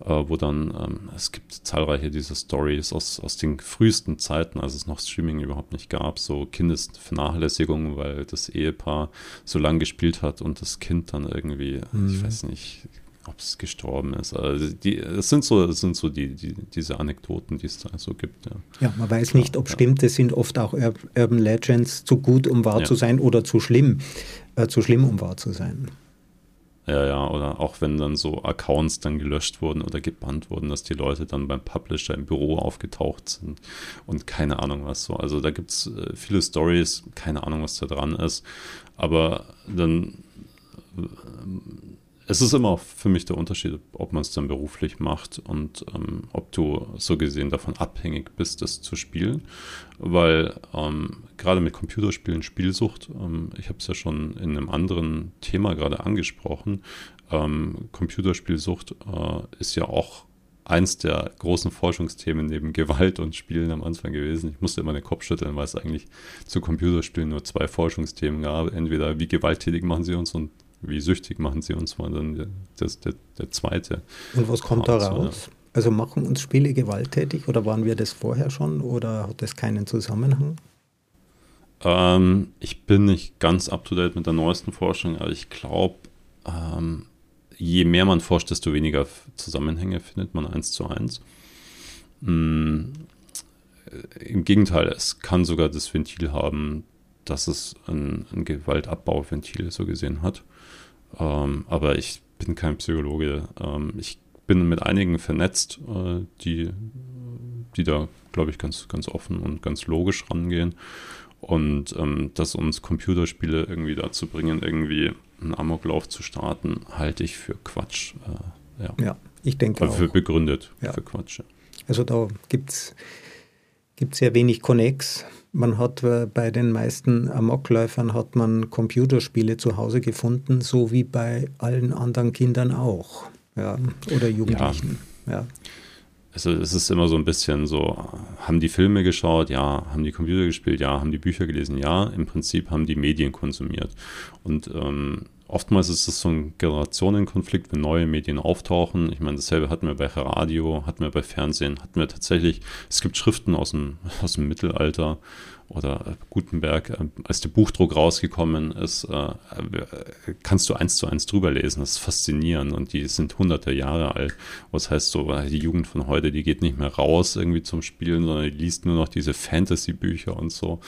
wo dann, ähm, es gibt zahlreiche dieser Stories aus, aus den frühesten Zeiten, als es noch Streaming überhaupt nicht gab, so Kindesvernachlässigung, weil das Ehepaar so lange gespielt hat und das Kind dann irgendwie, mhm. ich weiß nicht, ob es gestorben ist. Also die, es sind so, es sind so die, die, diese Anekdoten, die es da so gibt. Ja, ja man weiß nicht, ob ja. stimmt. Es sind oft auch Urban Legends zu gut, um wahr ja. zu sein oder zu schlimm, äh, zu schlimm, um wahr zu sein. Ja, ja, oder auch wenn dann so Accounts dann gelöscht wurden oder gebannt wurden, dass die Leute dann beim Publisher im Büro aufgetaucht sind und keine Ahnung was so. Also da gibt es äh, viele Stories, keine Ahnung, was da dran ist. Aber dann es ist immer für mich der Unterschied, ob man es dann beruflich macht und ähm, ob du so gesehen davon abhängig bist, das zu spielen. Weil ähm, gerade mit Computerspielen Spielsucht, ähm, ich habe es ja schon in einem anderen Thema gerade angesprochen, ähm, Computerspielsucht äh, ist ja auch eins der großen Forschungsthemen neben Gewalt und Spielen am Anfang gewesen. Ich musste immer den Kopf schütteln, weil es eigentlich zu Computerspielen nur zwei Forschungsthemen gab. Entweder wie gewalttätig machen sie uns und wie süchtig machen sie uns, war dann das, der, der zweite. Und was kommt da raus? Also machen uns Spiele gewalttätig oder waren wir das vorher schon oder hat das keinen Zusammenhang? Ähm, ich bin nicht ganz up to date mit der neuesten Forschung, aber ich glaube, ähm, je mehr man forscht, desto weniger Zusammenhänge findet man eins zu eins. Mhm. Im Gegenteil, es kann sogar das Ventil haben, dass es ein, ein Gewaltabbauventil so gesehen hat. Ähm, aber ich bin kein Psychologe. Ähm, ich bin mit einigen vernetzt, äh, die, die da, glaube ich, ganz, ganz offen und ganz logisch rangehen. Und ähm, dass uns Computerspiele irgendwie dazu bringen, irgendwie einen Amoklauf zu starten, halte ich für Quatsch. Äh, ja. ja, ich denke also für auch. begründet, ja. für Quatsch. Ja. Also da gibt es sehr wenig Connex. Man hat äh, bei den meisten Amokläufern hat man Computerspiele zu Hause gefunden, so wie bei allen anderen Kindern auch. Ja, oder Jugendlichen. Ja. ja. Also es ist immer so ein bisschen so, haben die Filme geschaut? Ja. Haben die Computer gespielt? Ja. Haben die Bücher gelesen? Ja. Im Prinzip haben die Medien konsumiert. Und ähm, oftmals ist es so ein Generationenkonflikt, wenn neue Medien auftauchen. Ich meine, dasselbe hatten wir bei Radio, hatten wir bei Fernsehen, hatten wir tatsächlich, es gibt Schriften aus dem, aus dem Mittelalter oder Gutenberg, äh, als der Buchdruck rausgekommen ist, äh, kannst du eins zu eins drüber lesen. Das ist faszinierend und die sind hunderte Jahre alt. Was heißt so, die Jugend von heute, die geht nicht mehr raus irgendwie zum Spielen, sondern die liest nur noch diese Fantasy-Bücher und so.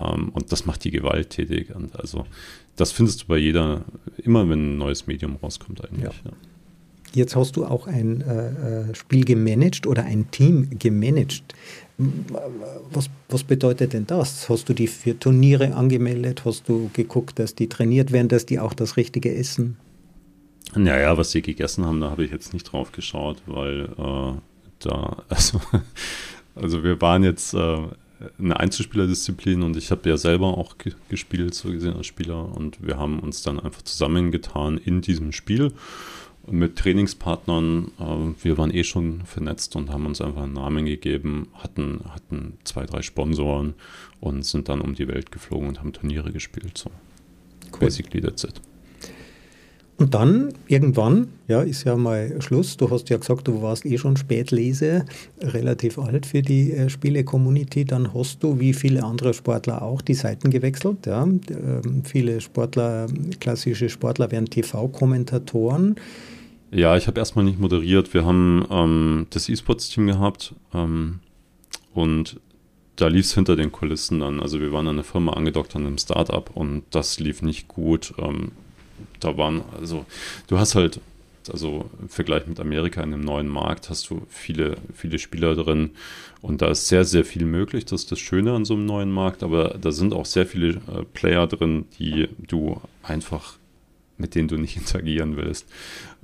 Ähm, und das macht die gewalttätig. Und also das findest du bei jeder, immer wenn ein neues Medium rauskommt eigentlich. Ja. Ja. Jetzt hast du auch ein äh, äh Spiel gemanagt oder ein Team gemanagt. Was, was bedeutet denn das? Hast du die für Turniere angemeldet? Hast du geguckt, dass die trainiert werden, dass die auch das Richtige essen? Naja, was sie gegessen haben, da habe ich jetzt nicht drauf geschaut, weil äh, da, also, also wir waren jetzt äh, eine Einzelspielerdisziplin und ich habe ja selber auch ge gespielt, so gesehen als Spieler. Und wir haben uns dann einfach zusammengetan in diesem Spiel mit Trainingspartnern. Äh, wir waren eh schon vernetzt und haben uns einfach einen Namen gegeben, hatten, hatten zwei, drei Sponsoren und sind dann um die Welt geflogen und haben Turniere gespielt. So. Cool. Basically that's it. Und dann irgendwann, ja, ist ja mal Schluss. Du hast ja gesagt, du warst eh schon Spätlese, relativ alt für die äh, Spiele-Community. Dann hast du, wie viele andere Sportler auch, die Seiten gewechselt. Ja. Ähm, viele Sportler, klassische Sportler werden TV-Kommentatoren. Ja, ich habe erstmal nicht moderiert. Wir haben ähm, das E-Sports-Team gehabt ähm, und da lief es hinter den Kulissen dann. Also wir waren an einer Firma angedockt an einem Startup und das lief nicht gut. Ähm, da waren, also du hast halt, also im Vergleich mit Amerika in einem neuen Markt hast du viele, viele Spieler drin und da ist sehr, sehr viel möglich. Das ist das Schöne an so einem neuen Markt, aber da sind auch sehr viele äh, Player drin, die du einfach mit denen du nicht interagieren willst.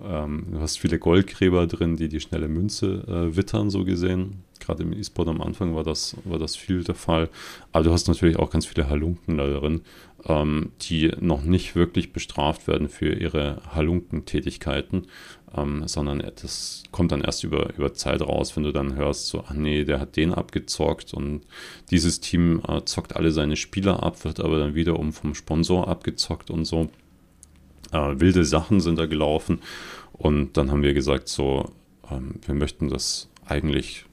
Ähm, du hast viele Goldgräber drin, die die schnelle Münze äh, wittern, so gesehen. Gerade im E-Sport am Anfang war das, war das viel der Fall. Aber du hast natürlich auch ganz viele Halunken da drin, ähm, die noch nicht wirklich bestraft werden für ihre Halunkentätigkeiten, ähm, sondern das kommt dann erst über, über Zeit raus, wenn du dann hörst, so, ach nee, der hat den abgezockt und dieses Team äh, zockt alle seine Spieler ab, wird aber dann wiederum vom Sponsor abgezockt und so. Äh, wilde Sachen sind da gelaufen und dann haben wir gesagt, so, ähm, wir möchten das eigentlich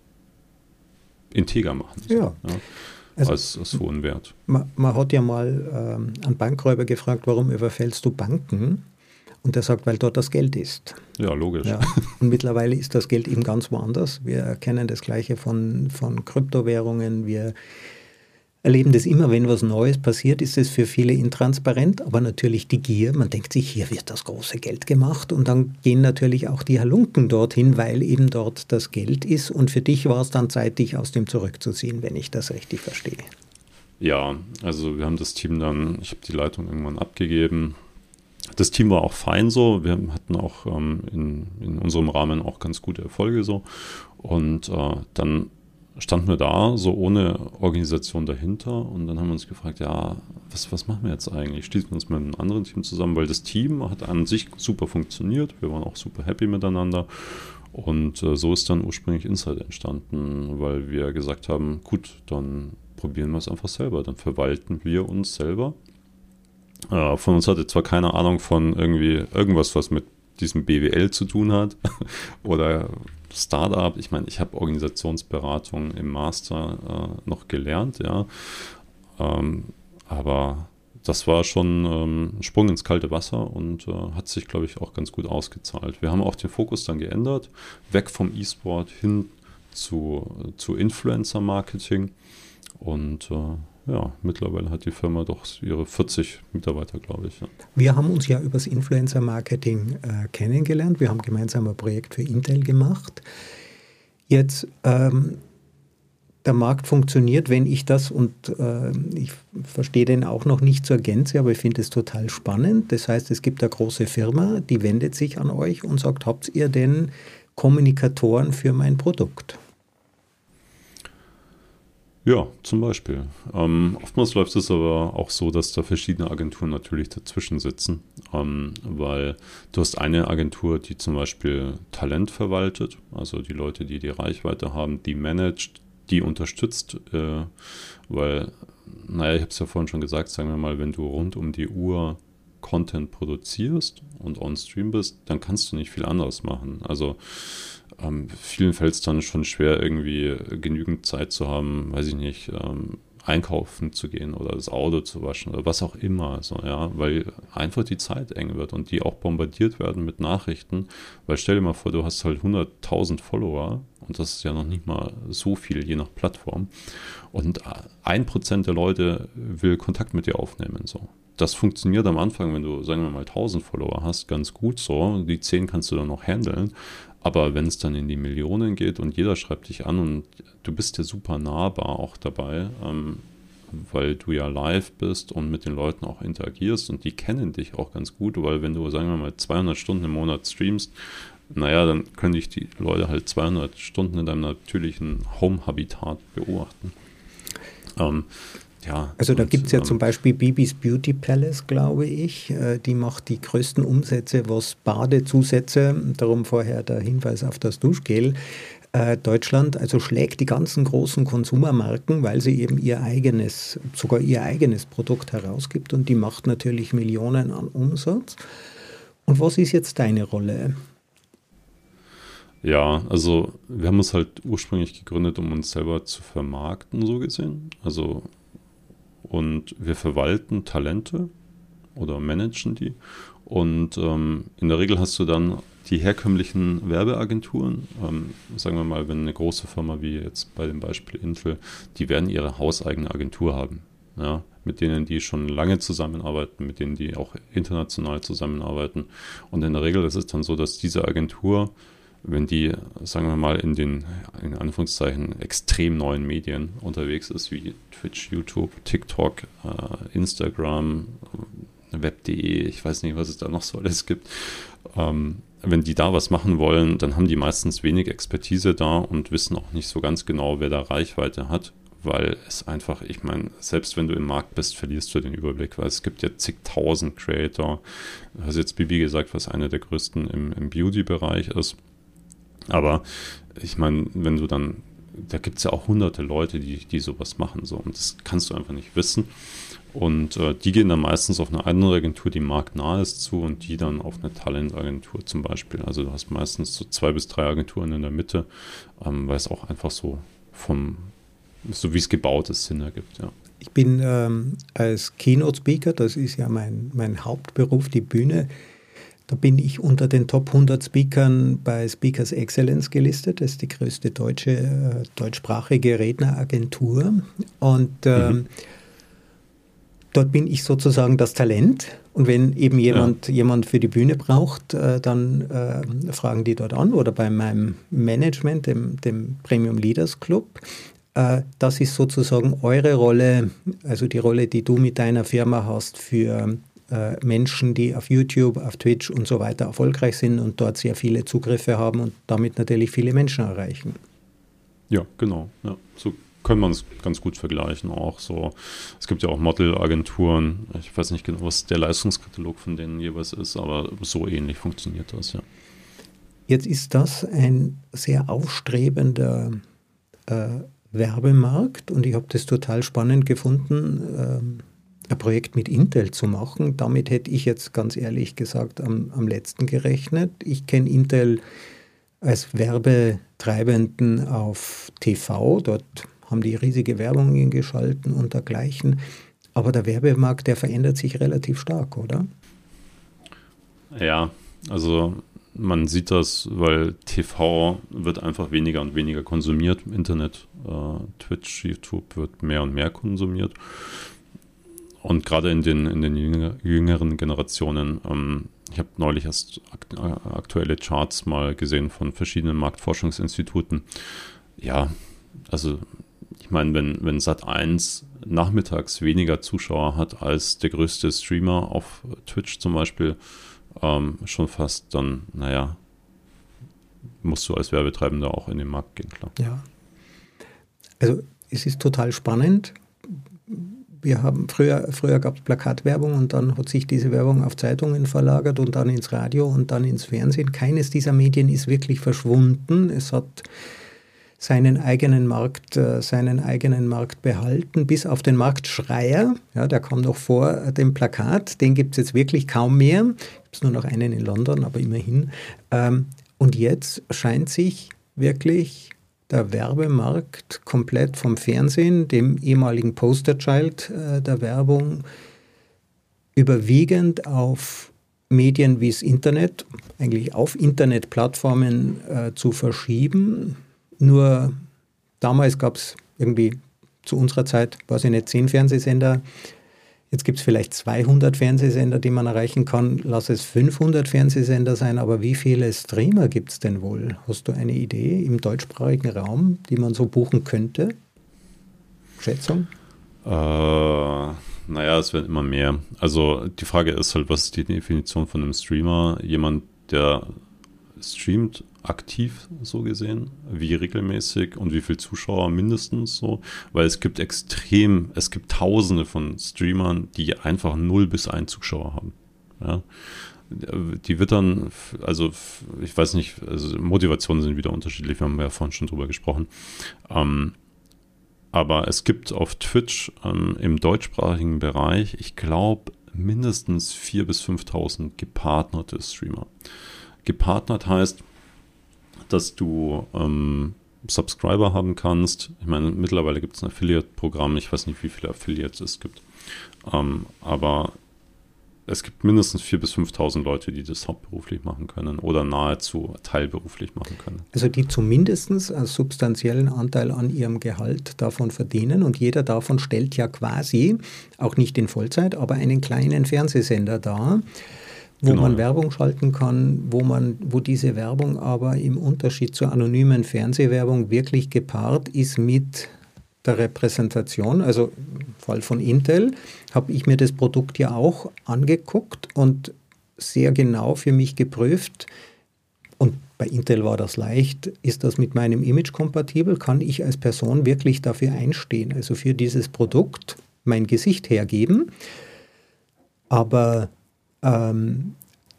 integer machen. So, ja. ja. Also, als, als hohen Wert. Man, man, hat ja mal ähm, einen Bankräuber gefragt, warum überfällst du Banken? Und er sagt, weil dort das Geld ist. Ja, logisch. Ja. Und mittlerweile ist das Geld eben ganz woanders. Wir kennen das Gleiche von, von Kryptowährungen. Wir erleben das immer, wenn was Neues passiert, ist es für viele intransparent, aber natürlich die Gier, man denkt sich, hier wird das große Geld gemacht und dann gehen natürlich auch die Halunken dorthin, weil eben dort das Geld ist und für dich war es dann Zeit, dich aus dem zurückzuziehen, wenn ich das richtig verstehe. Ja, also wir haben das Team dann, ich habe die Leitung irgendwann abgegeben. Das Team war auch fein so, wir hatten auch ähm, in, in unserem Rahmen auch ganz gute Erfolge so und äh, dann standen wir da, so ohne Organisation dahinter. Und dann haben wir uns gefragt, ja, was, was machen wir jetzt eigentlich? Schließen wir uns mit einem anderen Team zusammen, weil das Team hat an sich super funktioniert. Wir waren auch super happy miteinander. Und äh, so ist dann ursprünglich Inside entstanden, weil wir gesagt haben, gut, dann probieren wir es einfach selber. Dann verwalten wir uns selber. Äh, von uns hatte zwar keine Ahnung von irgendwie irgendwas, was mit diesem BWL zu tun hat oder Startup. Ich meine, ich habe Organisationsberatung im Master äh, noch gelernt, ja. Ähm, aber das war schon ähm, ein Sprung ins kalte Wasser und äh, hat sich, glaube ich, auch ganz gut ausgezahlt. Wir haben auch den Fokus dann geändert, weg vom E-Sport hin zu, zu Influencer-Marketing und äh, ja, mittlerweile hat die Firma doch ihre 40 Mitarbeiter, glaube ich. Ja. Wir haben uns ja übers Influencer-Marketing äh, kennengelernt. Wir haben gemeinsam ein Projekt für Intel gemacht. Jetzt, ähm, der Markt funktioniert, wenn ich das, und äh, ich verstehe den auch noch nicht zur Gänze, aber ich finde es total spannend. Das heißt, es gibt eine große Firma, die wendet sich an euch und sagt, habt ihr denn Kommunikatoren für mein Produkt? Ja, zum Beispiel. Ähm, oftmals läuft es aber auch so, dass da verschiedene Agenturen natürlich dazwischen sitzen, ähm, weil du hast eine Agentur, die zum Beispiel Talent verwaltet, also die Leute, die die Reichweite haben, die managt, die unterstützt, äh, weil, naja, ich habe es ja vorhin schon gesagt, sagen wir mal, wenn du rund um die Uhr Content produzierst und on Stream bist, dann kannst du nicht viel anderes machen. Also ähm, vielen fällt es dann schon schwer, irgendwie genügend Zeit zu haben, weiß ich nicht, ähm, einkaufen zu gehen oder das Auto zu waschen oder was auch immer, so, ja, weil einfach die Zeit eng wird und die auch bombardiert werden mit Nachrichten, weil stell dir mal vor, du hast halt 100.000 Follower und das ist ja noch nicht mal so viel, je nach Plattform und ein Prozent der Leute will Kontakt mit dir aufnehmen, so. Das funktioniert am Anfang, wenn du, sagen wir mal, 1000 Follower hast, ganz gut so. Die 10 kannst du dann noch handeln. Aber wenn es dann in die Millionen geht und jeder schreibt dich an und du bist ja super nahbar auch dabei, ähm, weil du ja live bist und mit den Leuten auch interagierst und die kennen dich auch ganz gut, weil wenn du, sagen wir mal, 200 Stunden im Monat streamst, naja, dann können dich die Leute halt 200 Stunden in deinem natürlichen Home-Habitat beobachten. Ähm, ja. Also da gibt es ja ähm, zum Beispiel Bibis Beauty Palace, glaube ich. Äh, die macht die größten Umsätze, was Badezusätze, darum vorher der Hinweis auf das Duschgel. Äh, Deutschland also schlägt die ganzen großen Konsumermarken, weil sie eben ihr eigenes, sogar ihr eigenes Produkt herausgibt und die macht natürlich Millionen an Umsatz. Und was ist jetzt deine Rolle? Ja, also wir haben uns halt ursprünglich gegründet, um uns selber zu vermarkten, so gesehen. Also und wir verwalten Talente oder managen die. Und ähm, in der Regel hast du dann die herkömmlichen Werbeagenturen, ähm, sagen wir mal, wenn eine große Firma wie jetzt bei dem Beispiel Intel, die werden ihre hauseigene Agentur haben, ja, mit denen die schon lange zusammenarbeiten, mit denen die auch international zusammenarbeiten. Und in der Regel ist es dann so, dass diese Agentur wenn die, sagen wir mal, in den, in Anführungszeichen, extrem neuen Medien unterwegs ist, wie Twitch, YouTube, TikTok, äh, Instagram, äh, Web.de, ich weiß nicht, was es da noch so alles gibt, ähm, wenn die da was machen wollen, dann haben die meistens wenig Expertise da und wissen auch nicht so ganz genau, wer da Reichweite hat, weil es einfach, ich meine, selbst wenn du im Markt bist, verlierst du den Überblick, weil es gibt ja zigtausend Creator. Du hast jetzt Bibi gesagt, was einer der größten im, im Beauty-Bereich ist. Aber ich meine, wenn du dann, da gibt es ja auch hunderte Leute, die, die sowas machen, so, und das kannst du einfach nicht wissen. Und äh, die gehen dann meistens auf eine andere Agentur, die marktnah ist, zu und die dann auf eine Talentagentur zum Beispiel. Also du hast meistens so zwei bis drei Agenturen in der Mitte, ähm, weil es auch einfach so vom, so wie es gebaut ist, Sinn ergibt, ja. Ich bin ähm, als Keynote-Speaker, das ist ja mein, mein Hauptberuf, die Bühne, da bin ich unter den Top 100 Speakern bei Speakers Excellence gelistet. Das ist die größte deutsche, äh, deutschsprachige Redneragentur. Und mhm. dort bin ich sozusagen das Talent. Und wenn eben jemand, ja. jemand für die Bühne braucht, äh, dann äh, fragen die dort an oder bei meinem Management, dem, dem Premium Leaders Club. Äh, das ist sozusagen eure Rolle, also die Rolle, die du mit deiner Firma hast für äh, Menschen, die auf YouTube, auf Twitch und so weiter erfolgreich sind und dort sehr viele Zugriffe haben und damit natürlich viele Menschen erreichen. Ja, genau. Ja. So kann man es ganz gut vergleichen auch so. Es gibt ja auch Modelagenturen. Ich weiß nicht genau, was der Leistungskatalog von denen jeweils ist, aber so ähnlich funktioniert das, ja. Jetzt ist das ein sehr aufstrebender äh, Werbemarkt und ich habe das total spannend gefunden. Ähm, ein Projekt mit Intel zu machen. Damit hätte ich jetzt ganz ehrlich gesagt am, am letzten gerechnet. Ich kenne Intel als Werbetreibenden auf TV. Dort haben die riesige Werbungen geschalten und dergleichen. Aber der Werbemarkt, der verändert sich relativ stark, oder? Ja, also man sieht das, weil TV wird einfach weniger und weniger konsumiert Internet. Äh, Twitch, YouTube wird mehr und mehr konsumiert. Und gerade in den, in den jüngeren Generationen, ähm, ich habe neulich erst aktuelle Charts mal gesehen von verschiedenen Marktforschungsinstituten. Ja, also ich meine, wenn, wenn Sat 1 nachmittags weniger Zuschauer hat als der größte Streamer auf Twitch zum Beispiel, ähm, schon fast, dann, naja, musst du als Werbetreibender auch in den Markt gehen, klar. Ja. Also es ist total spannend wir haben früher, früher gab es Plakatwerbung und dann hat sich diese Werbung auf Zeitungen verlagert und dann ins Radio und dann ins Fernsehen. Keines dieser Medien ist wirklich verschwunden. Es hat seinen eigenen Markt, äh, seinen eigenen Markt behalten, bis auf den Marktschreier. Ja, der kam noch vor dem Plakat. Den gibt es jetzt wirklich kaum mehr. Gibt es nur noch einen in London, aber immerhin. Ähm, und jetzt scheint sich wirklich der Werbemarkt komplett vom Fernsehen, dem ehemaligen Posterchild äh, der Werbung, überwiegend auf Medien wie das Internet, eigentlich auf Internetplattformen äh, zu verschieben. Nur damals gab es irgendwie zu unserer Zeit, weiß ich nicht, zehn Fernsehsender, Jetzt gibt es vielleicht 200 Fernsehsender, die man erreichen kann. Lass es 500 Fernsehsender sein, aber wie viele Streamer gibt es denn wohl? Hast du eine Idee im deutschsprachigen Raum, die man so buchen könnte? Schätzung? Äh, naja, es werden immer mehr. Also die Frage ist halt, was ist die Definition von einem Streamer? Jemand, der streamt aktiv so gesehen, wie regelmäßig und wie viele Zuschauer mindestens so, weil es gibt extrem, es gibt tausende von Streamern, die einfach 0 bis 1 Zuschauer haben. Ja. Die wird dann, also ich weiß nicht, also Motivationen sind wieder unterschiedlich, wir haben ja vorhin schon drüber gesprochen. Ähm, aber es gibt auf Twitch ähm, im deutschsprachigen Bereich, ich glaube, mindestens 4.000 bis 5.000 gepartnerte Streamer. Gepartnert heißt, dass du ähm, Subscriber haben kannst. Ich meine, mittlerweile gibt es ein Affiliate-Programm. Ich weiß nicht, wie viele Affiliates es gibt. Ähm, aber es gibt mindestens 4.000 bis 5.000 Leute, die das hauptberuflich machen können oder nahezu teilberuflich machen können. Also die zumindest einen substanziellen Anteil an ihrem Gehalt davon verdienen und jeder davon stellt ja quasi, auch nicht in Vollzeit, aber einen kleinen Fernsehsender dar wo genau, man Werbung schalten kann, wo man, wo diese Werbung aber im Unterschied zur anonymen Fernsehwerbung wirklich gepaart ist mit der Repräsentation. Also im Fall von Intel habe ich mir das Produkt ja auch angeguckt und sehr genau für mich geprüft. Und bei Intel war das leicht. Ist das mit meinem Image kompatibel? Kann ich als Person wirklich dafür einstehen? Also für dieses Produkt mein Gesicht hergeben? Aber ähm,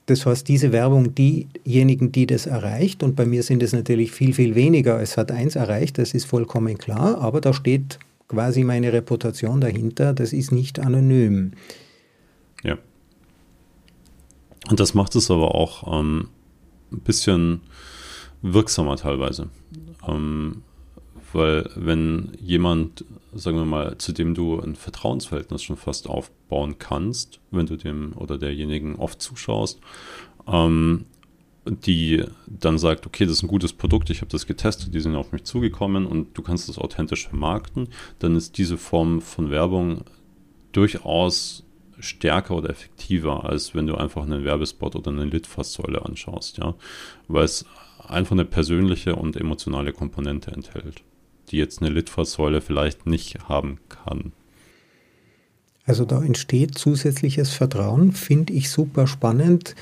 das heißt, diese Werbung, diejenigen, die das erreicht, und bei mir sind es natürlich viel, viel weniger als hat eins erreicht, das ist vollkommen klar, aber da steht quasi meine Reputation dahinter, das ist nicht anonym. Ja. Und das macht es aber auch ähm, ein bisschen wirksamer teilweise. Ähm, weil wenn jemand sagen wir mal, zu dem du ein Vertrauensverhältnis schon fast aufbauen kannst, wenn du dem oder derjenigen oft zuschaust, ähm, die dann sagt, okay, das ist ein gutes Produkt, ich habe das getestet, die sind auf mich zugekommen und du kannst das authentisch vermarkten, dann ist diese Form von Werbung durchaus stärker oder effektiver, als wenn du einfach einen Werbespot oder eine Litfaßsäule anschaust, ja, weil es einfach eine persönliche und emotionale Komponente enthält die jetzt eine Litfaßsäule vielleicht nicht haben kann. Also da entsteht zusätzliches Vertrauen, finde ich super spannend.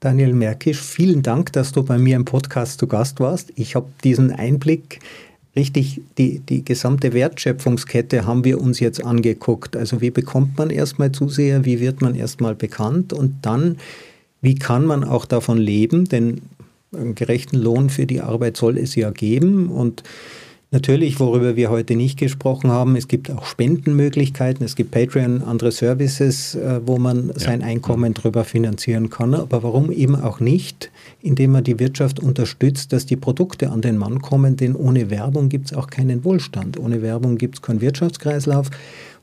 Daniel Merkisch, vielen Dank, dass du bei mir im Podcast zu Gast warst. Ich habe diesen Einblick richtig, die, die gesamte Wertschöpfungskette haben wir uns jetzt angeguckt. Also wie bekommt man erstmal Zuseher, wie wird man erstmal bekannt und dann, wie kann man auch davon leben, denn einen gerechten Lohn für die Arbeit soll es ja geben und Natürlich, worüber wir heute nicht gesprochen haben, es gibt auch Spendenmöglichkeiten, es gibt Patreon, andere Services, äh, wo man ja. sein Einkommen drüber finanzieren kann. Aber warum eben auch nicht, indem man die Wirtschaft unterstützt, dass die Produkte an den Mann kommen, denn ohne Werbung gibt es auch keinen Wohlstand. Ohne Werbung gibt es keinen Wirtschaftskreislauf.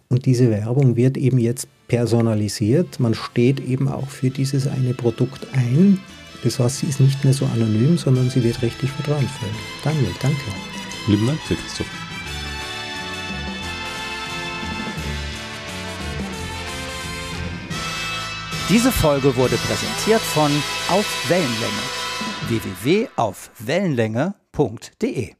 Und diese Werbung wird eben jetzt personalisiert. Man steht eben auch für dieses eine Produkt ein. Das heißt, sie ist nicht mehr so anonym, sondern sie wird richtig vertrauensvoll. Daniel, danke. Lieben Dank dir, Christoph. Diese Folge wurde präsentiert von Auf Wellenlänge. Www.aufwellenlänge.de